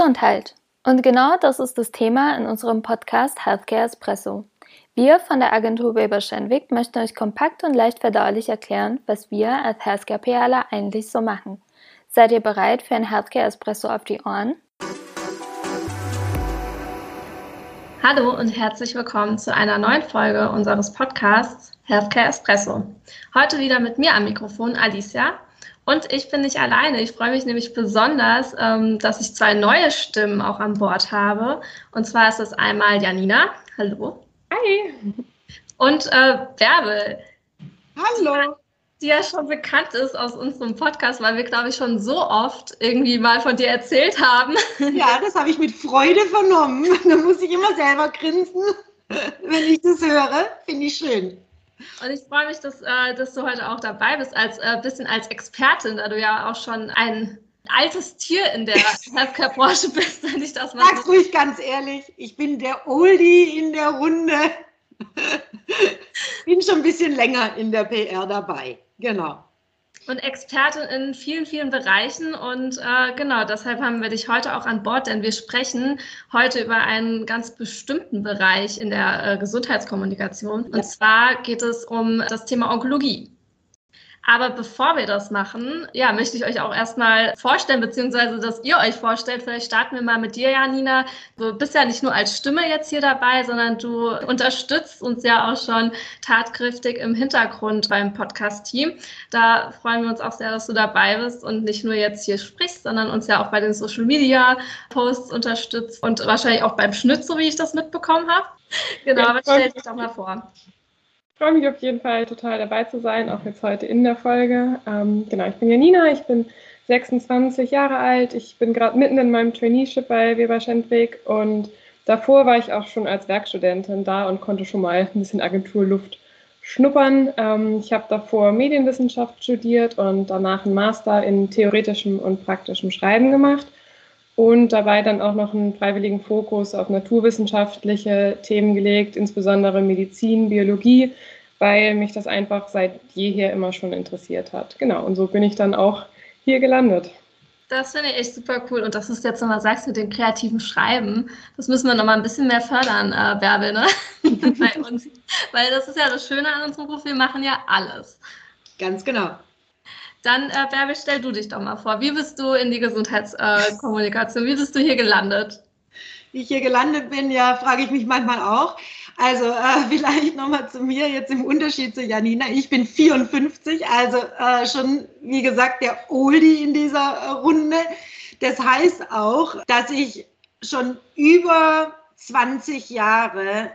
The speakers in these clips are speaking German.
Gesundheit. Und genau das ist das Thema in unserem Podcast Healthcare Espresso. Wir von der Agentur Weber Schenwick möchten euch kompakt und leicht verdaulich erklären, was wir als Healthcare PRler eigentlich so machen. Seid ihr bereit für ein Healthcare Espresso auf die Ohren? Hallo und herzlich willkommen zu einer neuen Folge unseres Podcasts Healthcare Espresso. Heute wieder mit mir am Mikrofon Alicia und ich bin nicht alleine. Ich freue mich nämlich besonders, ähm, dass ich zwei neue Stimmen auch an Bord habe. Und zwar ist es einmal Janina. Hallo. Hi. Und äh, Bärbel. Hallo. Die ja schon bekannt ist aus unserem Podcast, weil wir, glaube ich, schon so oft irgendwie mal von dir erzählt haben. Ja, das habe ich mit Freude vernommen. Da muss ich immer selber grinsen, wenn ich das höre. Finde ich schön. Und ich freue mich, dass, äh, dass du heute auch dabei bist, als äh, bisschen als Expertin, da du ja auch schon ein altes Tier in der Healthcare-Branche bist, wenn ich das mal Sag's ruhig ganz ehrlich, ich bin der Oldie in der Runde. bin schon ein bisschen länger in der PR dabei. Genau und Expertin in vielen, vielen Bereichen. Und äh, genau, deshalb haben wir dich heute auch an Bord, denn wir sprechen heute über einen ganz bestimmten Bereich in der äh, Gesundheitskommunikation. Und ja. zwar geht es um das Thema Onkologie. Aber bevor wir das machen, ja, möchte ich euch auch erstmal vorstellen, beziehungsweise dass ihr euch vorstellt. Vielleicht starten wir mal mit dir, Janina. Du bist ja nicht nur als Stimme jetzt hier dabei, sondern du unterstützt uns ja auch schon tatkräftig im Hintergrund beim Podcast-Team. Da freuen wir uns auch sehr, dass du dabei bist und nicht nur jetzt hier sprichst, sondern uns ja auch bei den Social Media Posts unterstützt und wahrscheinlich auch beim Schnitt, so wie ich das mitbekommen habe. Genau, aber stell dich doch mal vor freue mich auf jeden Fall total dabei zu sein, auch jetzt heute in der Folge. Ähm, genau, ich bin Janina, ich bin 26 Jahre alt, ich bin gerade mitten in meinem Traineeship bei Weber Schendweg und davor war ich auch schon als Werkstudentin da und konnte schon mal ein bisschen Agenturluft schnuppern. Ähm, ich habe davor Medienwissenschaft studiert und danach einen Master in theoretischem und praktischem Schreiben gemacht und dabei dann auch noch einen freiwilligen Fokus auf naturwissenschaftliche Themen gelegt, insbesondere Medizin, Biologie, weil mich das einfach seit jeher immer schon interessiert hat. Genau, und so bin ich dann auch hier gelandet. Das finde ich echt super cool. Und du es jetzt nochmal sagst mit dem kreativen Schreiben, das müssen wir nochmal ein bisschen mehr fördern, äh, Bärbel, ne? bei uns. Weil das ist ja das Schöne an unserem Beruf, wir machen ja alles. Ganz genau. Dann, äh, Bärbel, stell du dich doch mal vor. Wie bist du in die Gesundheitskommunikation? Äh, Wie bist du hier gelandet? Wie ich hier gelandet bin, ja, frage ich mich manchmal auch. Also äh, vielleicht nochmal zu mir, jetzt im Unterschied zu Janina. Ich bin 54, also äh, schon, wie gesagt, der Oldie in dieser äh, Runde. Das heißt auch, dass ich schon über 20 Jahre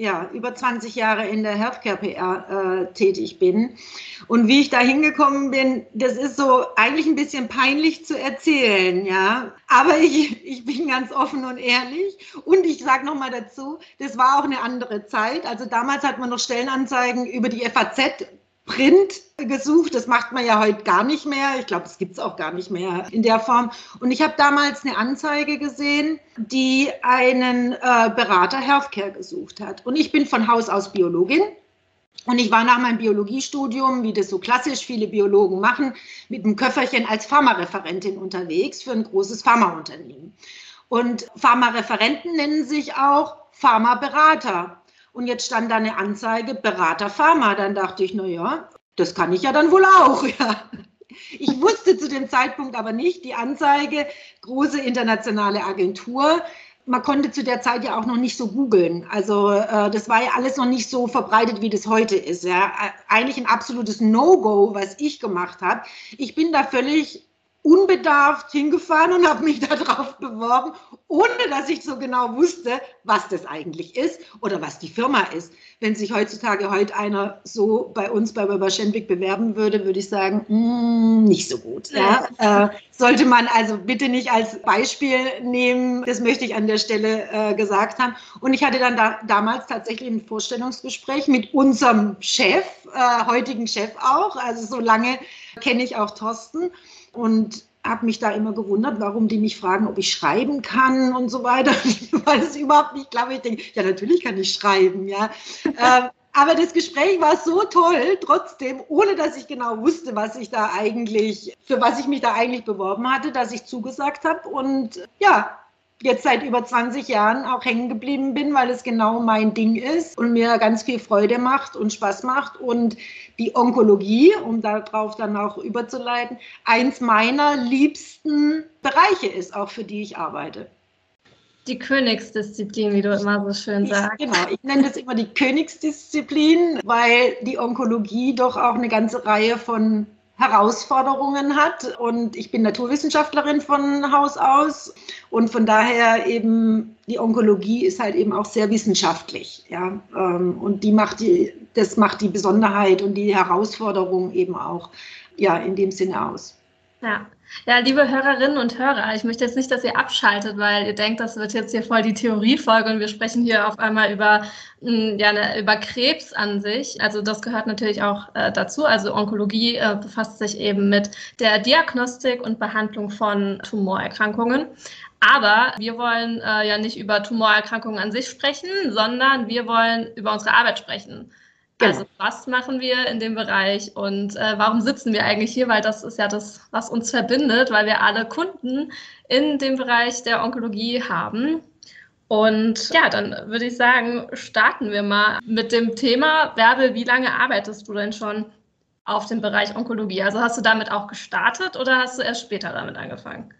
ja, über 20 Jahre in der Healthcare PR äh, tätig bin. Und wie ich da hingekommen bin, das ist so eigentlich ein bisschen peinlich zu erzählen, ja. Aber ich, ich bin ganz offen und ehrlich. Und ich sage nochmal dazu, das war auch eine andere Zeit. Also damals hat man noch Stellenanzeigen über die FAZ Print gesucht. Das macht man ja heute gar nicht mehr. Ich glaube, es gibt es auch gar nicht mehr in der Form. Und ich habe damals eine Anzeige gesehen, die einen äh, Berater Healthcare gesucht hat. Und ich bin von Haus aus Biologin. Und ich war nach meinem Biologiestudium, wie das so klassisch viele Biologen machen, mit einem Köfferchen als Pharmareferentin unterwegs für ein großes Pharmaunternehmen. Und Pharmareferenten nennen sich auch Pharmaberater. Und jetzt stand da eine Anzeige, Berater Pharma. Dann dachte ich, na ja, das kann ich ja dann wohl auch. Ja. Ich wusste zu dem Zeitpunkt aber nicht, die Anzeige, große internationale Agentur. Man konnte zu der Zeit ja auch noch nicht so googeln. Also äh, das war ja alles noch nicht so verbreitet, wie das heute ist. Ja. Eigentlich ein absolutes No-Go, was ich gemacht habe. Ich bin da völlig unbedarft hingefahren und habe mich darauf beworben, ohne dass ich so genau wusste, was das eigentlich ist oder was die Firma ist. Wenn sich heutzutage heute einer so bei uns bei Weber Schenwick bewerben würde, würde ich sagen, mm, nicht so gut. Ja? Äh, sollte man also bitte nicht als Beispiel nehmen. Das möchte ich an der Stelle äh, gesagt haben. Und ich hatte dann da, damals tatsächlich ein Vorstellungsgespräch mit unserem Chef, äh, heutigen Chef auch. Also so lange kenne ich auch Thorsten und habe mich da immer gewundert, warum die mich fragen, ob ich schreiben kann und so weiter. Weiß es überhaupt nicht. Ich glaube, ich denke, ja, natürlich kann ich schreiben, ja. äh, aber das Gespräch war so toll, trotzdem, ohne dass ich genau wusste, was ich da eigentlich, für was ich mich da eigentlich beworben hatte, dass ich zugesagt habe. Und ja, jetzt seit über 20 Jahren auch hängen geblieben bin, weil es genau mein Ding ist und mir ganz viel Freude macht und Spaß macht. Und die Onkologie, um darauf dann auch überzuleiten, eins meiner liebsten Bereiche ist, auch für die ich arbeite. Die Königsdisziplin, wie du immer so schön sagst. Genau, ich nenne das immer die Königsdisziplin, weil die Onkologie doch auch eine ganze Reihe von Herausforderungen hat. Und ich bin Naturwissenschaftlerin von Haus aus. Und von daher eben, die Onkologie ist halt eben auch sehr wissenschaftlich. Ja? Ähm, und die macht die, das macht die Besonderheit und die Herausforderung eben auch ja, in dem Sinne aus. Ja. Ja, liebe Hörerinnen und Hörer, ich möchte jetzt nicht, dass ihr abschaltet, weil ihr denkt, das wird jetzt hier voll die Theoriefolge und wir sprechen hier auf einmal über, hm, ja, ne, über Krebs an sich. Also das gehört natürlich auch äh, dazu. Also Onkologie äh, befasst sich eben mit der Diagnostik und Behandlung von Tumorerkrankungen. Aber wir wollen äh, ja nicht über Tumorerkrankungen an sich sprechen, sondern wir wollen über unsere Arbeit sprechen. Genau. Also was machen wir in dem Bereich und äh, warum sitzen wir eigentlich hier? Weil das ist ja das, was uns verbindet, weil wir alle Kunden in dem Bereich der Onkologie haben. Und ja, dann würde ich sagen, starten wir mal mit dem Thema. Bärbel, wie lange arbeitest du denn schon auf dem Bereich Onkologie? Also hast du damit auch gestartet oder hast du erst später damit angefangen?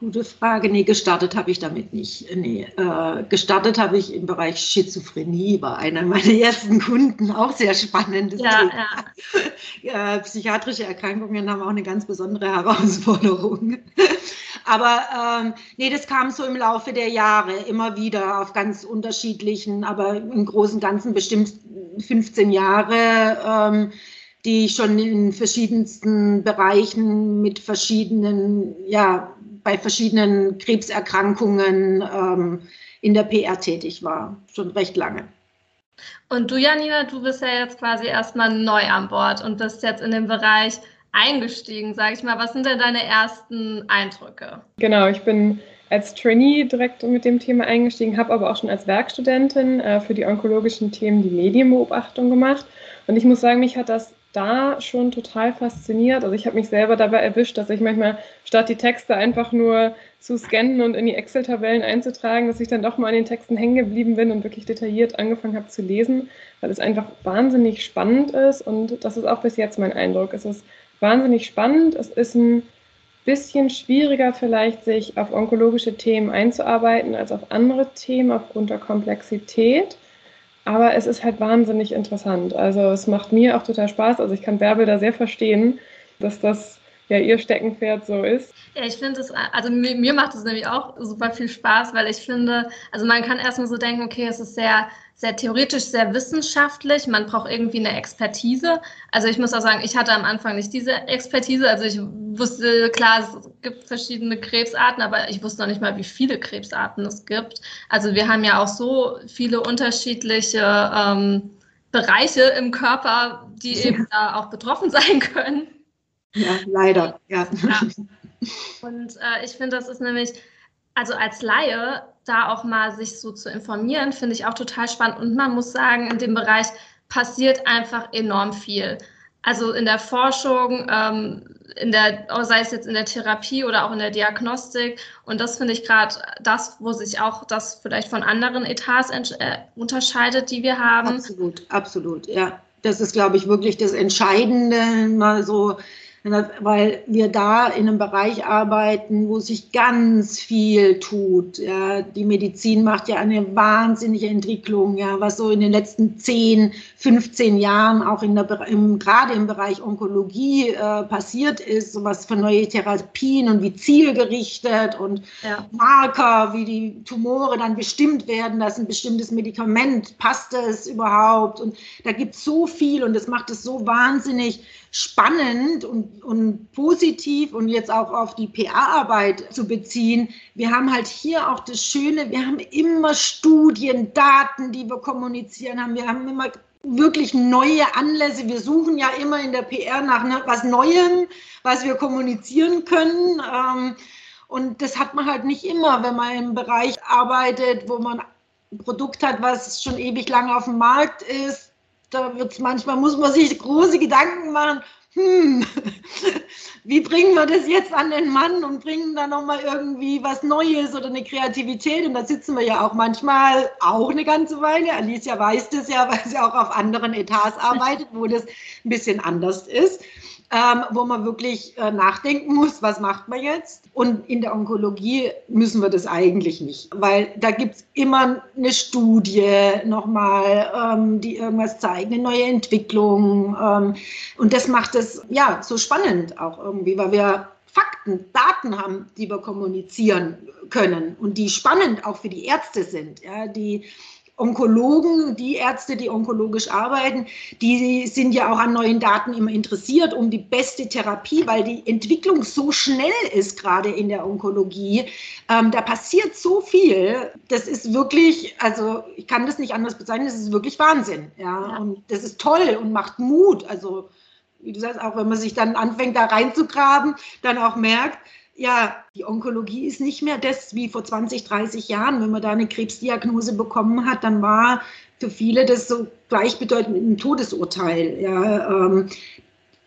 Gute Frage. Nee, gestartet habe ich damit nicht. Nee, äh, gestartet habe ich im Bereich Schizophrenie, war einer meiner ersten Kunden, auch sehr spannendes ja, Thema. Ja. äh, psychiatrische Erkrankungen haben auch eine ganz besondere Herausforderung. aber ähm, nee, das kam so im Laufe der Jahre immer wieder auf ganz unterschiedlichen, aber im Großen und Ganzen bestimmt 15 Jahre. Ähm, die ich schon in verschiedensten Bereichen mit verschiedenen ja, bei verschiedenen Krebserkrankungen ähm, in der PR tätig war, schon recht lange. Und du, Janina, du bist ja jetzt quasi erstmal neu an Bord und bist jetzt in den Bereich eingestiegen, sage ich mal. Was sind denn deine ersten Eindrücke? Genau, ich bin als Trainee direkt mit dem Thema eingestiegen, habe aber auch schon als Werkstudentin äh, für die onkologischen Themen die Medienbeobachtung gemacht. Und ich muss sagen, mich hat das da schon total fasziniert. Also ich habe mich selber dabei erwischt, dass ich manchmal statt die Texte einfach nur zu scannen und in die Excel-Tabellen einzutragen, dass ich dann doch mal an den Texten hängen geblieben bin und wirklich detailliert angefangen habe zu lesen, weil es einfach wahnsinnig spannend ist und das ist auch bis jetzt mein Eindruck. Es ist wahnsinnig spannend. Es ist ein bisschen schwieriger vielleicht, sich auf onkologische Themen einzuarbeiten als auf andere Themen aufgrund der Komplexität. Aber es ist halt wahnsinnig interessant. Also es macht mir auch total Spaß. Also ich kann Bärbel da sehr verstehen, dass das ja ihr Steckenpferd so ist. Ja, ich finde es, also mir, mir macht es nämlich auch super viel Spaß, weil ich finde, also man kann erstmal so denken, okay, es ist sehr sehr theoretisch, sehr wissenschaftlich. Man braucht irgendwie eine Expertise. Also ich muss auch sagen, ich hatte am Anfang nicht diese Expertise. Also ich wusste, klar, es gibt verschiedene Krebsarten, aber ich wusste noch nicht mal, wie viele Krebsarten es gibt. Also wir haben ja auch so viele unterschiedliche ähm, Bereiche im Körper, die ja. eben da auch betroffen sein können. Ja, leider, ja. ja. Und äh, ich finde, das ist nämlich, also als Laie da auch mal sich so zu informieren, finde ich auch total spannend. Und man muss sagen, in dem Bereich passiert einfach enorm viel. Also in der Forschung, ähm, in der, sei es jetzt in der Therapie oder auch in der Diagnostik. Und das finde ich gerade das, wo sich auch das vielleicht von anderen Etats äh, unterscheidet, die wir haben. Absolut, absolut, ja. Das ist, glaube ich, wirklich das Entscheidende, mal so weil wir da in einem Bereich arbeiten, wo sich ganz viel tut. Ja, die Medizin macht ja eine wahnsinnige Entwicklung, ja, was so in den letzten 10, 15 Jahren auch in der, im, gerade im Bereich Onkologie äh, passiert ist, so was für neue Therapien und wie zielgerichtet und ja. Marker, wie die Tumore dann bestimmt werden, dass ein bestimmtes Medikament passt es überhaupt. Und da gibt es so viel und das macht es so wahnsinnig spannend und, und positiv und jetzt auch auf die PA-Arbeit zu beziehen. Wir haben halt hier auch das Schöne, wir haben immer Studien, Daten, die wir kommunizieren haben. Wir haben immer wirklich neue Anlässe. Wir suchen ja immer in der PR nach ne, was Neuem, was wir kommunizieren können. Ähm, und das hat man halt nicht immer, wenn man im Bereich arbeitet, wo man ein Produkt hat, was schon ewig lange auf dem Markt ist, da wird's manchmal, muss man sich große Gedanken machen, hm, wie bringen wir das jetzt an den Mann und bringen da nochmal irgendwie was Neues oder eine Kreativität? Und da sitzen wir ja auch manchmal auch eine ganze Weile. Alicia weiß das ja, weil sie auch auf anderen Etats arbeitet, wo das ein bisschen anders ist ähm, wo man wirklich äh, nachdenken muss, was macht man jetzt? Und in der Onkologie müssen wir das eigentlich nicht, weil da gibt es immer eine Studie nochmal, ähm, die irgendwas zeigt, eine neue Entwicklung. Ähm, und das macht es ja so spannend auch irgendwie, weil wir Fakten, Daten haben, die wir kommunizieren können und die spannend auch für die Ärzte sind, ja, die Onkologen, die Ärzte, die onkologisch arbeiten, die sind ja auch an neuen Daten immer interessiert, um die beste Therapie, weil die Entwicklung so schnell ist, gerade in der Onkologie. Ähm, da passiert so viel. Das ist wirklich, also ich kann das nicht anders bezeichnen, das ist wirklich Wahnsinn. Ja, ja. und das ist toll und macht Mut. Also, wie du sagst, auch wenn man sich dann anfängt, da reinzugraben, dann auch merkt, ja, die Onkologie ist nicht mehr das wie vor 20, 30 Jahren. Wenn man da eine Krebsdiagnose bekommen hat, dann war für viele das so gleichbedeutend mit einem Todesurteil. Ja, ähm,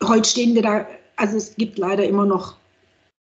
heute stehen wir da, also es gibt leider immer noch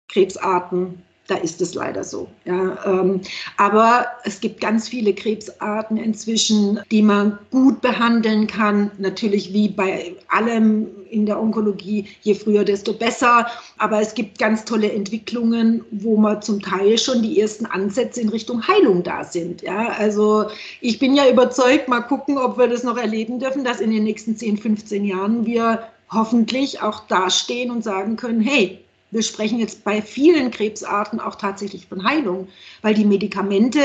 Krebsarten, da ist es leider so. Ja, ähm, aber es gibt ganz viele Krebsarten inzwischen, die man gut behandeln kann. Natürlich wie bei allem in der Onkologie, je früher, desto besser. Aber es gibt ganz tolle Entwicklungen, wo man zum Teil schon die ersten Ansätze in Richtung Heilung da sind. Ja, also ich bin ja überzeugt, mal gucken, ob wir das noch erleben dürfen, dass in den nächsten 10, 15 Jahren wir hoffentlich auch dastehen und sagen können, hey, wir sprechen jetzt bei vielen Krebsarten auch tatsächlich von Heilung, weil die Medikamente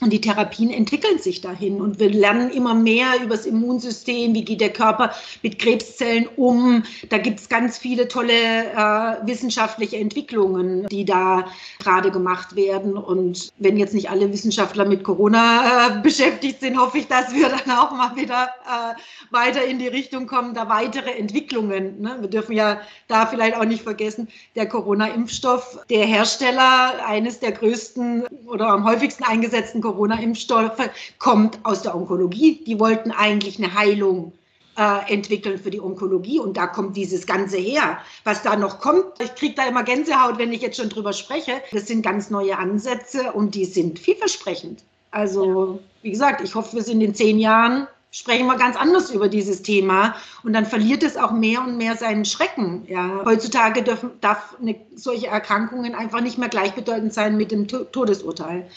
und die Therapien entwickeln sich dahin und wir lernen immer mehr über das Immunsystem, wie geht der Körper mit Krebszellen um. Da gibt es ganz viele tolle äh, wissenschaftliche Entwicklungen, die da gerade gemacht werden. Und wenn jetzt nicht alle Wissenschaftler mit Corona äh, beschäftigt sind, hoffe ich, dass wir dann auch mal wieder äh, weiter in die Richtung kommen, da weitere Entwicklungen. Ne? Wir dürfen ja da vielleicht auch nicht vergessen, der Corona-Impfstoff, der Hersteller eines der größten oder am häufigsten eingesetzten Corona-Impfstoffe kommt aus der Onkologie. Die wollten eigentlich eine Heilung äh, entwickeln für die Onkologie und da kommt dieses Ganze her. Was da noch kommt, ich kriege da immer Gänsehaut, wenn ich jetzt schon drüber spreche. Das sind ganz neue Ansätze und die sind vielversprechend. Also, wie gesagt, ich hoffe, wir sind in zehn Jahren sprechen wir ganz anders über dieses Thema und dann verliert es auch mehr und mehr seinen Schrecken. Ja. Heutzutage dürfen, darf eine, solche Erkrankungen einfach nicht mehr gleichbedeutend sein mit dem Todesurteil.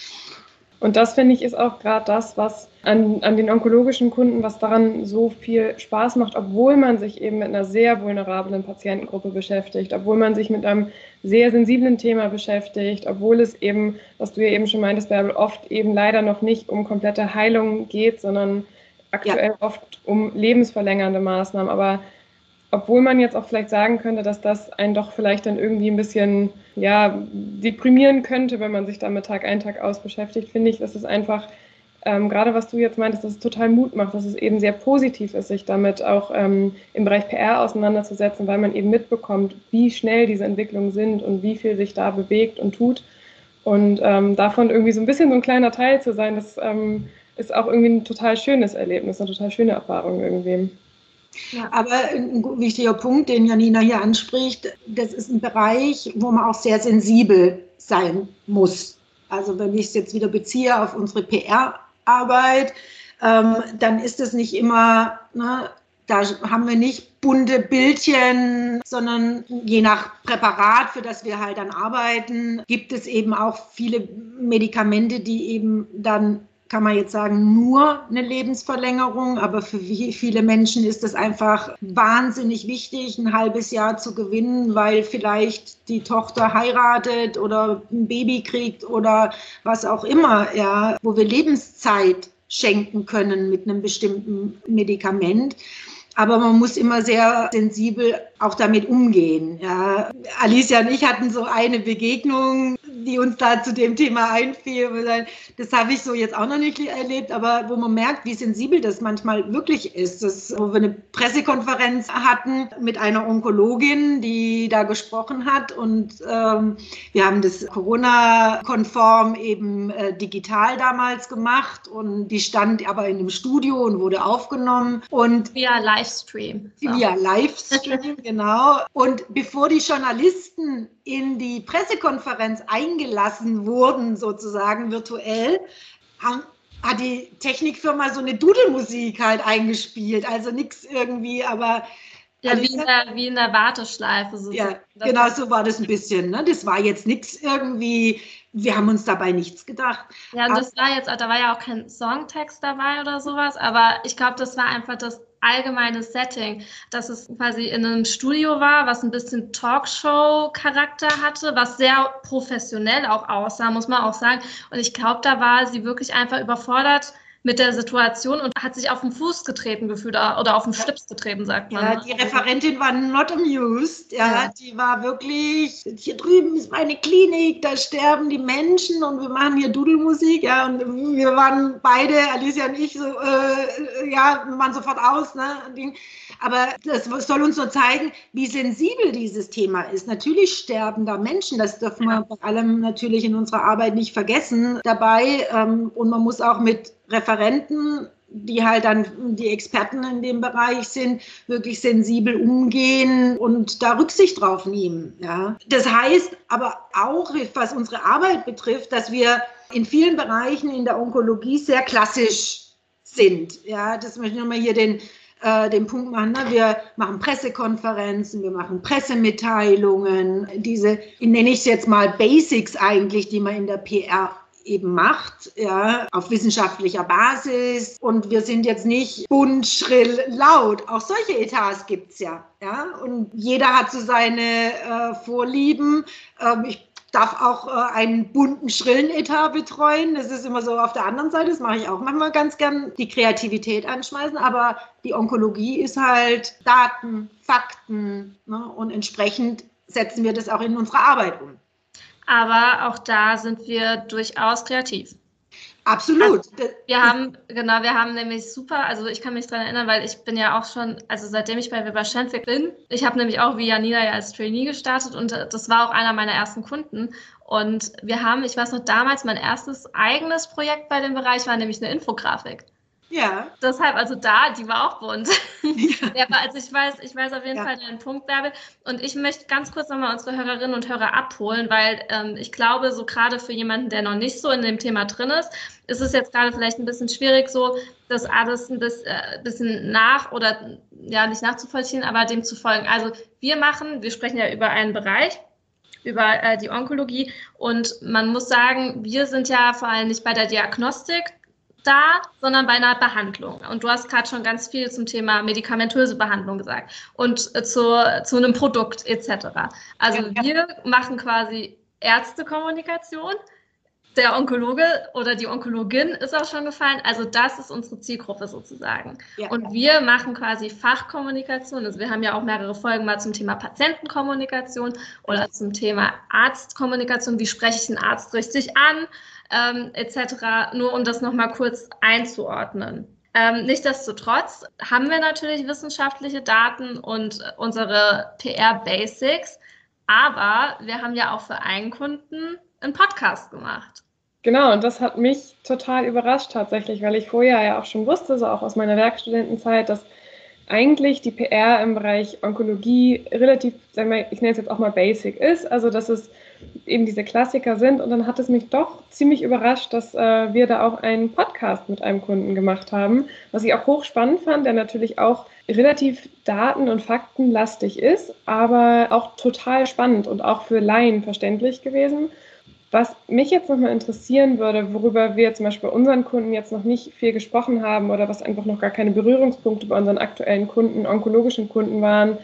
Und das finde ich ist auch gerade das, was an, an den onkologischen Kunden, was daran so viel Spaß macht, obwohl man sich eben mit einer sehr vulnerablen Patientengruppe beschäftigt, obwohl man sich mit einem sehr sensiblen Thema beschäftigt, obwohl es eben, was du ja eben schon meintest, Bärbel, oft eben leider noch nicht um komplette Heilung geht, sondern aktuell ja. oft um lebensverlängernde Maßnahmen. Aber obwohl man jetzt auch vielleicht sagen könnte, dass das einen doch vielleicht dann irgendwie ein bisschen ja, deprimieren könnte, wenn man sich damit Tag ein, Tag aus beschäftigt, finde ich, dass es einfach, ähm, gerade was du jetzt meintest, dass es total Mut macht, dass es eben sehr positiv ist, sich damit auch ähm, im Bereich PR auseinanderzusetzen, weil man eben mitbekommt, wie schnell diese Entwicklungen sind und wie viel sich da bewegt und tut. Und ähm, davon irgendwie so ein bisschen so ein kleiner Teil zu sein, das ähm, ist auch irgendwie ein total schönes Erlebnis, eine total schöne Erfahrung irgendwie. Aber ein wichtiger Punkt, den Janina hier anspricht, das ist ein Bereich, wo man auch sehr sensibel sein muss. Also wenn ich es jetzt wieder beziehe auf unsere PR-Arbeit, ähm, dann ist es nicht immer, ne, da haben wir nicht bunte Bildchen, sondern je nach Präparat, für das wir halt dann arbeiten, gibt es eben auch viele Medikamente, die eben dann kann man jetzt sagen, nur eine Lebensverlängerung, aber für viele Menschen ist es einfach wahnsinnig wichtig, ein halbes Jahr zu gewinnen, weil vielleicht die Tochter heiratet oder ein Baby kriegt oder was auch immer, ja, wo wir Lebenszeit schenken können mit einem bestimmten Medikament. Aber man muss immer sehr sensibel auch damit umgehen. Ja. Alicia und ich hatten so eine Begegnung die uns da zu dem Thema einfiel. Das habe ich so jetzt auch noch nicht erlebt, aber wo man merkt, wie sensibel das manchmal wirklich ist. Das, wo wir eine Pressekonferenz hatten mit einer Onkologin, die da gesprochen hat und ähm, wir haben das Corona-konform eben äh, digital damals gemacht und die stand aber in einem Studio und wurde aufgenommen und via Livestream. So. Via Livestream, genau. Und bevor die Journalisten in die Pressekonferenz eingelassen wurden, sozusagen virtuell, haben, hat die Technikfirma so eine Dudelmusik halt eingespielt. Also nichts irgendwie, aber. Ja, wie in, der, wie in der Warteschleife. So ja, genau so war das ein bisschen. Ne? Das war jetzt nichts irgendwie, wir haben uns dabei nichts gedacht. Ja, und das war jetzt, da war ja auch kein Songtext dabei oder sowas, aber ich glaube, das war einfach das allgemeines Setting, dass es quasi in einem Studio war, was ein bisschen Talkshow-Charakter hatte, was sehr professionell auch aussah, muss man auch sagen. Und ich glaube, da war sie wirklich einfach überfordert mit der Situation und hat sich auf den Fuß getreten gefühlt oder auf den Schlips getreten, sagt man. Ja, ne? die Referentin war not amused. Ja, ja, die war wirklich, hier drüben ist meine Klinik, da sterben die Menschen und wir machen hier Dudelmusik. Ja, und wir waren beide, Alicia und ich, so, äh, ja, wir waren sofort aus. Ne? Aber das soll uns nur zeigen, wie sensibel dieses Thema ist. Natürlich sterben da Menschen, das dürfen wir vor allem natürlich in unserer Arbeit nicht vergessen dabei. Ähm, und man muss auch mit Referenten die halt dann die Experten in dem Bereich sind, wirklich sensibel umgehen und da Rücksicht drauf nehmen. Ja. Das heißt aber auch, was unsere Arbeit betrifft, dass wir in vielen Bereichen in der Onkologie sehr klassisch sind. Ja, das möchte ich nochmal hier den äh, den Punkt machen, ne? wir machen Pressekonferenzen, wir machen Pressemitteilungen, diese, nenne ich es jetzt mal Basics eigentlich, die man in der PR eben macht, ja, auf wissenschaftlicher Basis. Und wir sind jetzt nicht bunt, schrill, laut. Auch solche Etats gibt es ja, ja. Und jeder hat so seine äh, Vorlieben. Ähm, ich darf auch äh, einen bunten, schrillen Etat betreuen. Das ist immer so auf der anderen Seite, das mache ich auch manchmal ganz gern, die Kreativität anschmeißen. Aber die Onkologie ist halt Daten, Fakten ne? und entsprechend setzen wir das auch in unserer Arbeit um. Aber auch da sind wir durchaus kreativ. Absolut. Also wir haben, genau, wir haben nämlich super, also ich kann mich daran erinnern, weil ich bin ja auch schon, also seitdem ich bei Weber Schenfeld bin, ich habe nämlich auch wie Janina ja als Trainee gestartet und das war auch einer meiner ersten Kunden. Und wir haben, ich weiß noch, damals mein erstes eigenes Projekt bei dem Bereich war nämlich eine Infografik. Ja. Deshalb, also da, die war auch bunt. Ja. ja also ich weiß, ich weiß auf jeden ja. Fall deinen Punkt, Bärbel. Und ich möchte ganz kurz nochmal unsere Hörerinnen und Hörer abholen, weil ähm, ich glaube, so gerade für jemanden, der noch nicht so in dem Thema drin ist, ist es jetzt gerade vielleicht ein bisschen schwierig, so das alles ein bisschen, äh, bisschen nach oder ja, nicht nachzuvollziehen, aber dem zu folgen. Also wir machen, wir sprechen ja über einen Bereich, über äh, die Onkologie. Und man muss sagen, wir sind ja vor allem nicht bei der Diagnostik da, sondern bei einer Behandlung. Und du hast gerade schon ganz viel zum Thema medikamentöse Behandlung gesagt und äh, zu, zu einem Produkt etc. Also ja, ja. wir machen quasi Ärztekommunikation. Der Onkologe oder die Onkologin ist auch schon gefallen. Also das ist unsere Zielgruppe sozusagen. Ja, und wir machen quasi Fachkommunikation. Also wir haben ja auch mehrere Folgen mal zum Thema Patientenkommunikation oder zum Thema Arztkommunikation. Wie spreche ich den Arzt richtig an? Ähm, etc., nur um das nochmal kurz einzuordnen. Ähm, Nichtsdestotrotz haben wir natürlich wissenschaftliche Daten und unsere PR-Basics, aber wir haben ja auch für einen Kunden einen Podcast gemacht. Genau, und das hat mich total überrascht tatsächlich, weil ich vorher ja auch schon wusste, so auch aus meiner Werkstudentenzeit, dass eigentlich die PR im Bereich Onkologie relativ, ich nenne es jetzt auch mal basic ist, also dass es eben diese Klassiker sind. Und dann hat es mich doch ziemlich überrascht, dass äh, wir da auch einen Podcast mit einem Kunden gemacht haben, was ich auch hochspannend fand, der natürlich auch relativ daten- und faktenlastig ist, aber auch total spannend und auch für Laien verständlich gewesen. Was mich jetzt nochmal interessieren würde, worüber wir zum Beispiel bei unseren Kunden jetzt noch nicht viel gesprochen haben oder was einfach noch gar keine Berührungspunkte bei unseren aktuellen Kunden, onkologischen Kunden waren,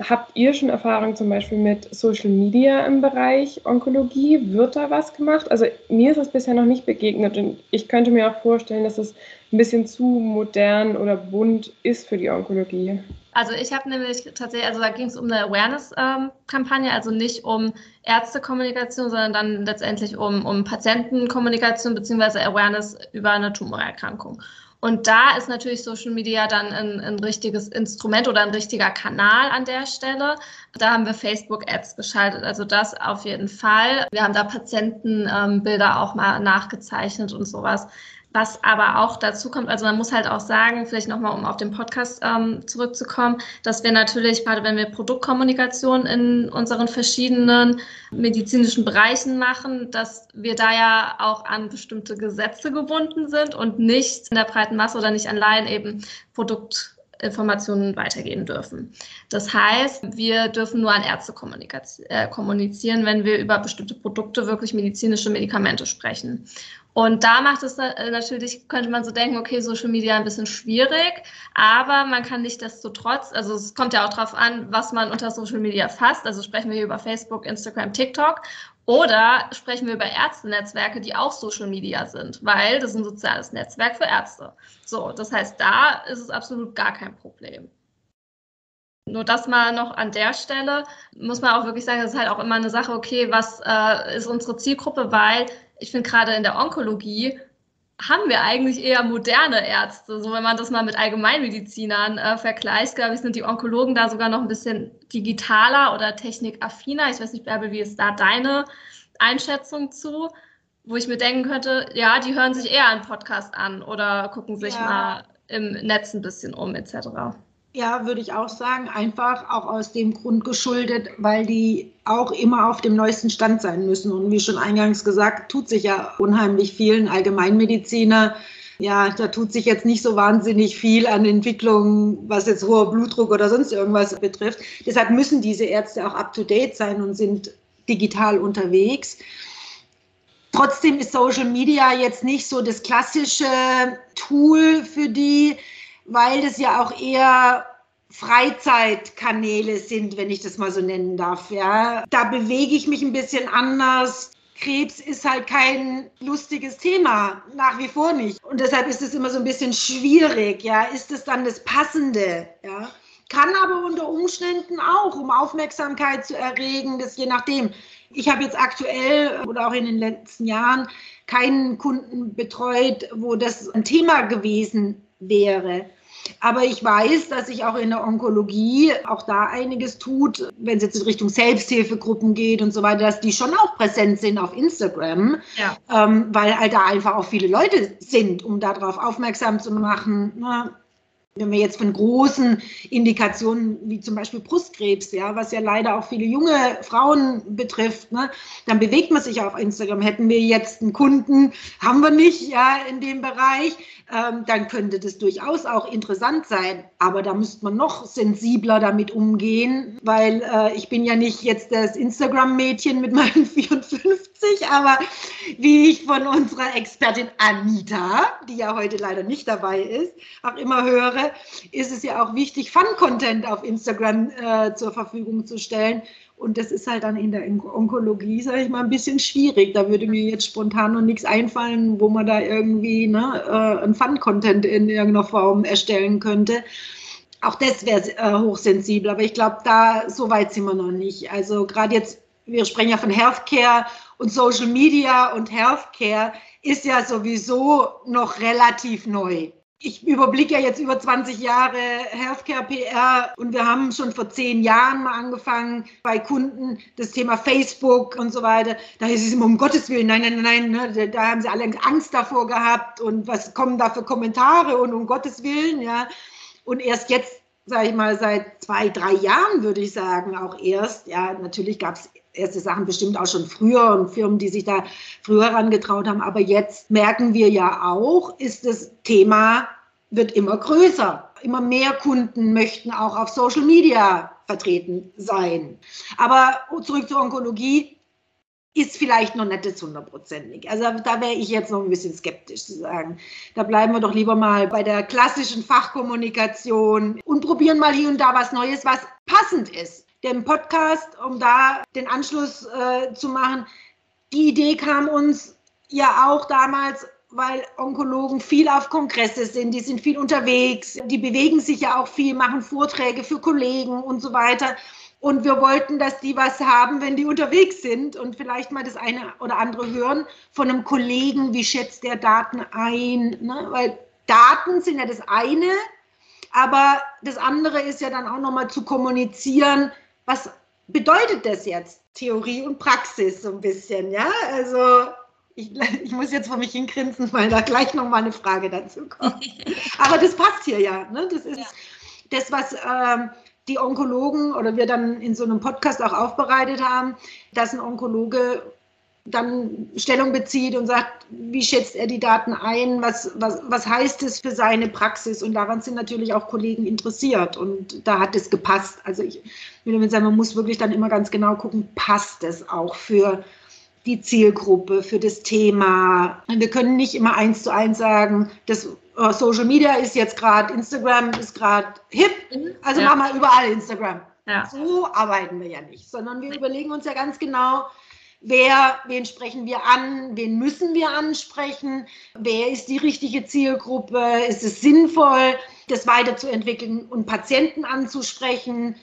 Habt ihr schon Erfahrung zum Beispiel mit Social Media im Bereich Onkologie? Wird da was gemacht? Also mir ist es bisher noch nicht begegnet und ich könnte mir auch vorstellen, dass es ein bisschen zu modern oder bunt ist für die Onkologie. Also ich habe nämlich tatsächlich, also da ging es um eine Awareness-Kampagne, also nicht um Ärztekommunikation, sondern dann letztendlich um, um Patientenkommunikation bzw. Awareness über eine Tumorerkrankung. Und da ist natürlich Social Media dann ein, ein, richtiges Instrument oder ein richtiger Kanal an der Stelle. Da haben wir Facebook-Ads geschaltet, also das auf jeden Fall. Wir haben da Patientenbilder ähm, auch mal nachgezeichnet und sowas. Was aber auch dazu kommt, also man muss halt auch sagen, vielleicht nochmal, um auf den Podcast ähm, zurückzukommen, dass wir natürlich, gerade wenn wir Produktkommunikation in unseren verschiedenen medizinischen Bereichen machen, dass wir da ja auch an bestimmte Gesetze gebunden sind und nicht in der breiten Masse oder nicht an Laien eben Produktinformationen weitergeben dürfen. Das heißt, wir dürfen nur an Ärzte äh, kommunizieren, wenn wir über bestimmte Produkte, wirklich medizinische Medikamente sprechen. Und da macht es äh, natürlich, könnte man so denken, okay, Social Media ein bisschen schwierig, aber man kann nicht desto trotz, also es kommt ja auch darauf an, was man unter Social Media fasst. Also sprechen wir hier über Facebook, Instagram, TikTok oder sprechen wir über Ärztenetzwerke, die auch Social Media sind, weil das ist ein soziales Netzwerk für Ärzte. So, das heißt, da ist es absolut gar kein Problem. Nur das mal noch an der Stelle muss man auch wirklich sagen, das ist halt auch immer eine Sache, okay, was äh, ist unsere Zielgruppe, weil ich finde gerade in der Onkologie haben wir eigentlich eher moderne Ärzte. So, wenn man das mal mit Allgemeinmedizinern äh, vergleicht, glaube ich, sind die Onkologen da sogar noch ein bisschen digitaler oder technikaffiner. Ich weiß nicht, Bärbel, wie ist da deine Einschätzung zu? Wo ich mir denken könnte, ja, die hören sich eher einen Podcast an oder gucken sich ja. mal im Netz ein bisschen um, etc. Ja, würde ich auch sagen. Einfach auch aus dem Grund geschuldet, weil die auch immer auf dem neuesten Stand sein müssen. Und wie schon eingangs gesagt, tut sich ja unheimlich vielen Allgemeinmediziner. Ja, da tut sich jetzt nicht so wahnsinnig viel an Entwicklungen, was jetzt hoher Blutdruck oder sonst irgendwas betrifft. Deshalb müssen diese Ärzte auch up-to-date sein und sind digital unterwegs. Trotzdem ist Social Media jetzt nicht so das klassische Tool für die, weil das ja auch eher Freizeitkanäle sind, wenn ich das mal so nennen darf. Ja. Da bewege ich mich ein bisschen anders. Krebs ist halt kein lustiges Thema, nach wie vor nicht. Und deshalb ist es immer so ein bisschen schwierig. Ja. Ist es dann das Passende? Ja. Kann aber unter Umständen auch, um Aufmerksamkeit zu erregen, das je nachdem. Ich habe jetzt aktuell oder auch in den letzten Jahren keinen Kunden betreut, wo das ein Thema gewesen wäre. Aber ich weiß, dass sich auch in der Onkologie auch da einiges tut, wenn es jetzt in Richtung Selbsthilfegruppen geht und so weiter, dass die schon auch präsent sind auf Instagram, ja. ähm, weil halt da einfach auch viele Leute sind, um darauf aufmerksam zu machen. Ne? Wenn wir jetzt von großen Indikationen wie zum Beispiel Brustkrebs, ja, was ja leider auch viele junge Frauen betrifft, ne, dann bewegt man sich auf Instagram. Hätten wir jetzt einen Kunden, haben wir nicht, ja, in dem Bereich, ähm, dann könnte das durchaus auch interessant sein. Aber da müsste man noch sensibler damit umgehen, weil äh, ich bin ja nicht jetzt das Instagram-Mädchen mit meinen 54, aber wie ich von unserer Expertin Anita, die ja heute leider nicht dabei ist, auch immer höre, ist es ja auch wichtig, Fun-Content auf Instagram äh, zur Verfügung zu stellen. Und das ist halt dann in der Onkologie, sage ich mal, ein bisschen schwierig. Da würde mir jetzt spontan noch nichts einfallen, wo man da irgendwie ne, äh, einen Fun-Content in irgendeiner Form erstellen könnte. Auch das wäre äh, hochsensibel, aber ich glaube, da so weit sind wir noch nicht. Also gerade jetzt, wir sprechen ja von Healthcare und Social Media und Healthcare ist ja sowieso noch relativ neu ich überblicke ja jetzt über 20 Jahre Healthcare PR und wir haben schon vor zehn Jahren mal angefangen bei Kunden das Thema Facebook und so weiter. Da ist es immer um Gottes Willen, nein, nein, nein, ne, da haben sie alle Angst davor gehabt und was kommen da für Kommentare und um Gottes Willen, ja. Und erst jetzt, sage ich mal, seit zwei, drei Jahren würde ich sagen, auch erst, ja, natürlich gab es erste Sachen bestimmt auch schon früher und Firmen, die sich da früher herangetraut haben. Aber jetzt merken wir ja auch, ist das Thema wird immer größer. Immer mehr Kunden möchten auch auf Social Media vertreten sein. Aber zurück zur Onkologie. ist vielleicht noch nicht das hundertprozentig. Also da wäre ich jetzt noch ein bisschen skeptisch zu sagen. Da bleiben wir doch lieber mal bei der klassischen Fachkommunikation und probieren mal hier und da was Neues, was passend ist. Dem Podcast, um da den Anschluss äh, zu machen, die Idee kam uns ja auch damals, weil Onkologen viel auf Kongresse sind, die sind viel unterwegs, die bewegen sich ja auch viel, machen Vorträge für Kollegen und so weiter. Und wir wollten, dass die was haben, wenn die unterwegs sind und vielleicht mal das eine oder andere hören von einem Kollegen, wie schätzt der Daten ein. Ne? Weil Daten sind ja das eine, aber das andere ist ja dann auch nochmal zu kommunizieren, was bedeutet das jetzt, Theorie und Praxis so ein bisschen, ja? Also ich, ich, muss jetzt vor mich hingrinsen, weil da gleich nochmal eine Frage dazu kommt. Aber das passt hier ja. Ne? Das ist ja. das, was ähm, die Onkologen oder wir dann in so einem Podcast auch aufbereitet haben, dass ein Onkologe dann Stellung bezieht und sagt, wie schätzt er die Daten ein, was, was, was heißt es für seine Praxis und daran sind natürlich auch Kollegen interessiert und da hat es gepasst. Also ich damit sagen, man muss wirklich dann immer ganz genau gucken, passt es auch für die Zielgruppe, für das Thema. Wir können nicht immer eins zu eins sagen, das äh, Social Media ist jetzt gerade, Instagram ist gerade hip, mhm. also ja. machen wir überall Instagram. Ja. So arbeiten wir ja nicht, sondern wir überlegen uns ja ganz genau, wer, wen sprechen wir an, wen müssen wir ansprechen, wer ist die richtige Zielgruppe, ist es sinnvoll, das weiterzuentwickeln und Patienten anzusprechen,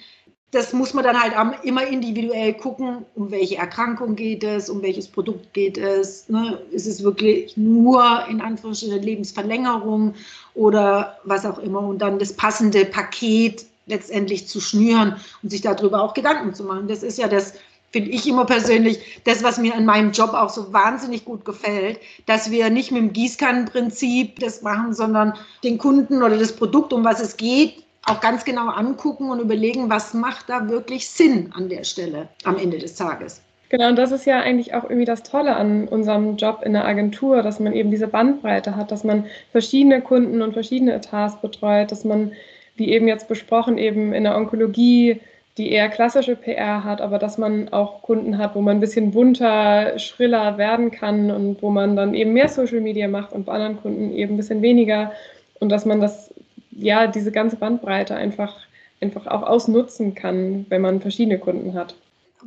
das muss man dann halt immer individuell gucken, um welche Erkrankung geht es, um welches Produkt geht es. Ne? Ist es wirklich nur in Anführungsstrichen Lebensverlängerung oder was auch immer und dann das passende Paket letztendlich zu schnüren und sich darüber auch Gedanken zu machen. Das ist ja das, finde ich immer persönlich, das, was mir an meinem Job auch so wahnsinnig gut gefällt, dass wir nicht mit dem Gießkannenprinzip das machen, sondern den Kunden oder das Produkt, um was es geht, auch ganz genau angucken und überlegen, was macht da wirklich Sinn an der Stelle am Ende des Tages. Genau, und das ist ja eigentlich auch irgendwie das Tolle an unserem Job in der Agentur, dass man eben diese Bandbreite hat, dass man verschiedene Kunden und verschiedene Etats betreut, dass man, wie eben jetzt besprochen, eben in der Onkologie die eher klassische PR hat, aber dass man auch Kunden hat, wo man ein bisschen bunter, schriller werden kann und wo man dann eben mehr Social Media macht und bei anderen Kunden eben ein bisschen weniger und dass man das ja, diese ganze Bandbreite einfach, einfach auch ausnutzen kann, wenn man verschiedene Kunden hat.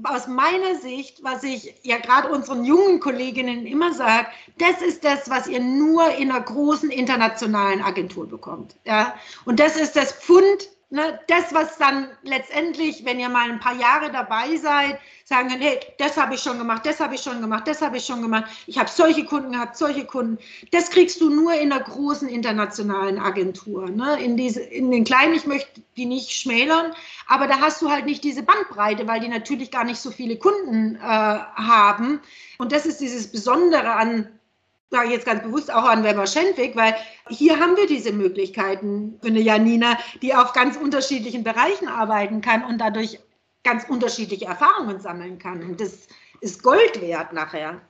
Aus meiner Sicht, was ich ja gerade unseren jungen Kolleginnen immer sage, das ist das, was ihr nur in einer großen internationalen Agentur bekommt. Ja? Und das ist das Pfund ne, das, was dann letztendlich, wenn ihr mal ein paar Jahre dabei seid, sagen könnt, hey, das habe ich schon gemacht, das habe ich schon gemacht, das habe ich schon gemacht, ich habe solche Kunden gehabt, solche Kunden. Das kriegst du nur in einer großen internationalen Agentur. Ne? In, diese, in den kleinen, ich möchte die nicht schmälern, aber da hast du halt nicht diese Bandbreite, weil die natürlich gar nicht so viele Kunden äh, haben. Und das ist dieses Besondere an sage ich jetzt ganz bewusst auch an Weber Schenwig, weil hier haben wir diese Möglichkeiten für eine Janina, die auf ganz unterschiedlichen Bereichen arbeiten kann und dadurch ganz unterschiedliche Erfahrungen sammeln kann. Und das ist Gold wert nachher.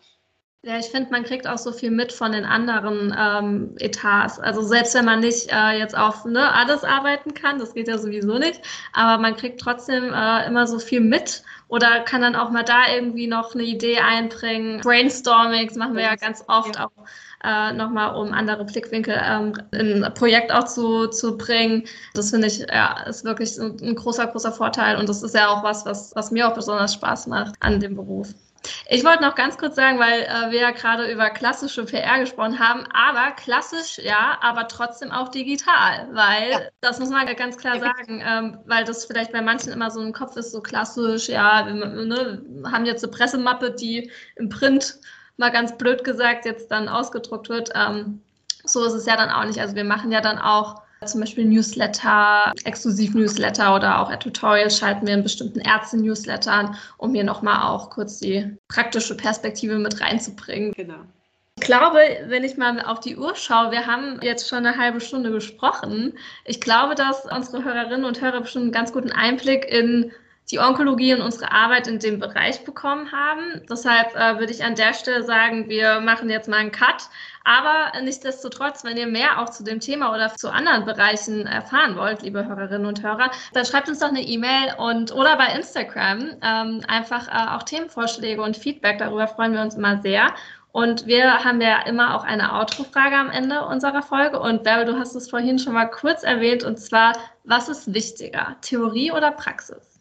Ja, ich finde, man kriegt auch so viel mit von den anderen ähm, Etats. Also selbst wenn man nicht äh, jetzt auf ne, alles arbeiten kann, das geht ja sowieso nicht, aber man kriegt trotzdem äh, immer so viel mit oder kann dann auch mal da irgendwie noch eine Idee einbringen. Brainstormings machen wir ja ganz oft ja. auch äh, nochmal, um andere Blickwinkel ähm, in ein Projekt auch zu, zu bringen. Das finde ich, ja, ist wirklich ein, ein großer, großer Vorteil und das ist ja auch was, was, was mir auch besonders Spaß macht an dem Beruf. Ich wollte noch ganz kurz sagen, weil äh, wir ja gerade über klassische PR gesprochen haben, aber klassisch ja, aber trotzdem auch digital, weil ja. das muss man ganz klar sagen, ähm, weil das vielleicht bei manchen immer so im Kopf ist, so klassisch, ja, wir ne, haben jetzt eine Pressemappe, die im Print mal ganz blöd gesagt jetzt dann ausgedruckt wird. Ähm, so ist es ja dann auch nicht. Also wir machen ja dann auch zum Beispiel Newsletter, Exklusiv-Newsletter oder auch Tutorials schalten wir in bestimmten Ärzte-Newslettern, um hier nochmal auch kurz die praktische Perspektive mit reinzubringen. Genau. Ich glaube, wenn ich mal auf die Uhr schaue, wir haben jetzt schon eine halbe Stunde gesprochen. Ich glaube, dass unsere Hörerinnen und Hörer bestimmt einen ganz guten Einblick in die Onkologie und unsere Arbeit in dem Bereich bekommen haben. Deshalb äh, würde ich an der Stelle sagen, wir machen jetzt mal einen Cut. Aber nichtsdestotrotz, wenn ihr mehr auch zu dem Thema oder zu anderen Bereichen erfahren wollt, liebe Hörerinnen und Hörer, dann schreibt uns doch eine E-Mail und oder bei Instagram ähm, einfach äh, auch Themenvorschläge und Feedback. Darüber freuen wir uns immer sehr. Und wir haben ja immer auch eine Outro-Frage am Ende unserer Folge. Und Bärbel, du hast es vorhin schon mal kurz erwähnt, und zwar, was ist wichtiger, Theorie oder Praxis?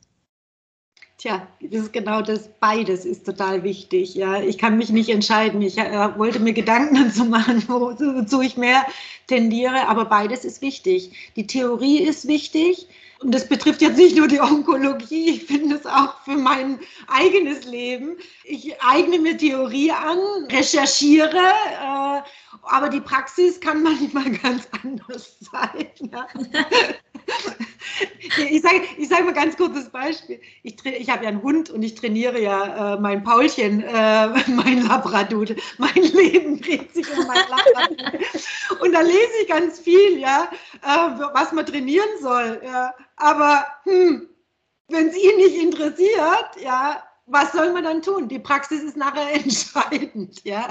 Tja, das ist genau das. Beides ist total wichtig. Ja, ich kann mich nicht entscheiden. Ich äh, wollte mir Gedanken dazu machen, wozu ich mehr tendiere, aber beides ist wichtig. Die Theorie ist wichtig, und das betrifft jetzt nicht nur die Onkologie, ich finde es auch für mein eigenes Leben. Ich eigne mir Theorie an, recherchiere, äh, aber die Praxis kann manchmal ganz anders sein. Ja. ich sage ich sag mal ganz kurzes Beispiel. Ich, ich habe ja einen Hund und ich trainiere ja äh, mein Paulchen, äh, mein Labradudel. Mein Leben dreht sich um mein Labradudel. und da lese ich ganz viel, ja, äh, was man trainieren soll. Ja. Aber hm, wenn es ihn nicht interessiert, ja, was soll man dann tun? Die Praxis ist nachher entscheidend, ja.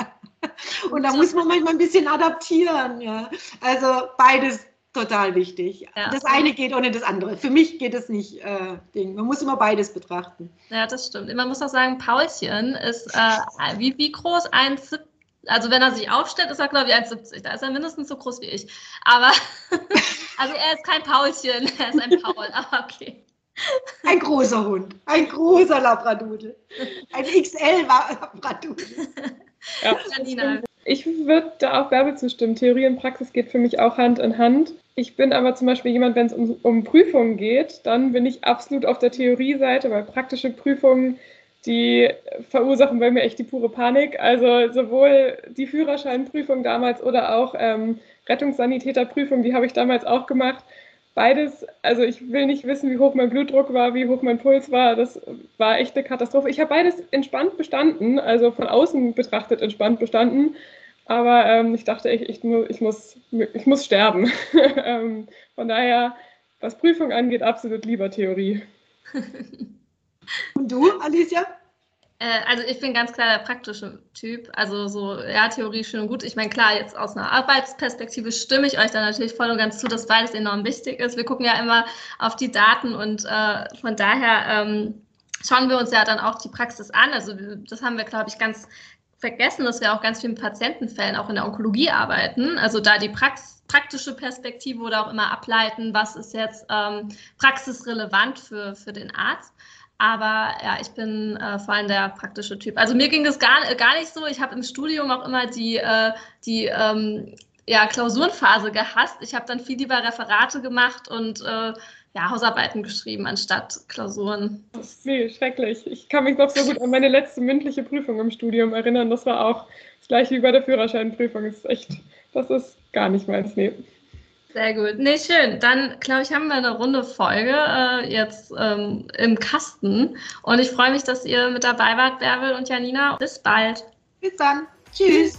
Und da muss man manchmal ein bisschen adaptieren, ja. Also beides total wichtig. Ja. Das eine geht ohne das andere. Für mich geht es nicht. Äh, Ding. Man muss immer beides betrachten. Ja, das stimmt. Man muss auch sagen, Paulchen ist äh, wie, wie groß? 1,70. Also wenn er sich aufstellt, ist er glaube ich 1,70. Da ist er mindestens so groß wie ich. Aber also er ist kein Paulchen, er ist ein Paul. Aber okay. Ein großer Hund, ein großer Labradudel, ein XL-Labradudel. Ja, ich würde da auch Bärbel zustimmen. Theorie und Praxis geht für mich auch Hand in Hand. Ich bin aber zum Beispiel jemand, wenn es um, um Prüfungen geht, dann bin ich absolut auf der Theorieseite, weil praktische Prüfungen, die verursachen bei mir echt die pure Panik. Also sowohl die Führerscheinprüfung damals oder auch ähm, Rettungssanitäterprüfung, die habe ich damals auch gemacht beides, also ich will nicht wissen, wie hoch mein Blutdruck war, wie hoch mein Puls war. Das war echt eine Katastrophe. Ich habe beides entspannt bestanden, also von außen betrachtet entspannt bestanden. Aber ähm, ich dachte, ich, ich, ich, muss, ich muss sterben. ähm, von daher, was Prüfung angeht, absolut lieber Theorie. Und du, Alicia? Äh, also ich bin ganz klar der praktische Typ. Also so, ja, Theorie schön und gut. Ich meine, klar, jetzt aus einer Arbeitsperspektive stimme ich euch da natürlich voll und ganz zu, dass beides enorm wichtig ist. Wir gucken ja immer auf die Daten und äh, von daher ähm, schauen wir uns ja dann auch die Praxis an. Also das haben wir, glaube ich, ganz vergessen, dass wir auch ganz viel mit Patientenfällen auch in der Onkologie arbeiten. Also da die Praxis praktische Perspektive oder auch immer ableiten, was ist jetzt ähm, praxisrelevant für, für den Arzt. Aber ja, ich bin äh, vor allem der praktische Typ. Also mir ging das gar, gar nicht so. Ich habe im Studium auch immer die, äh, die ähm, ja, Klausurenphase gehasst. Ich habe dann viel lieber Referate gemacht und äh, ja, Hausarbeiten geschrieben anstatt Klausuren. Das ist nee, schrecklich. Ich kann mich noch so gut an meine letzte mündliche Prüfung im Studium erinnern. Das war auch das gleiche wie bei der Führerscheinprüfung. Das ist echt, das ist gar nicht meins. Nee. Sehr gut. Nee, schön. Dann, glaube ich, haben wir eine runde Folge äh, jetzt ähm, im Kasten. Und ich freue mich, dass ihr mit dabei wart, Bärbel und Janina. Bis bald. Bis dann. Tschüss.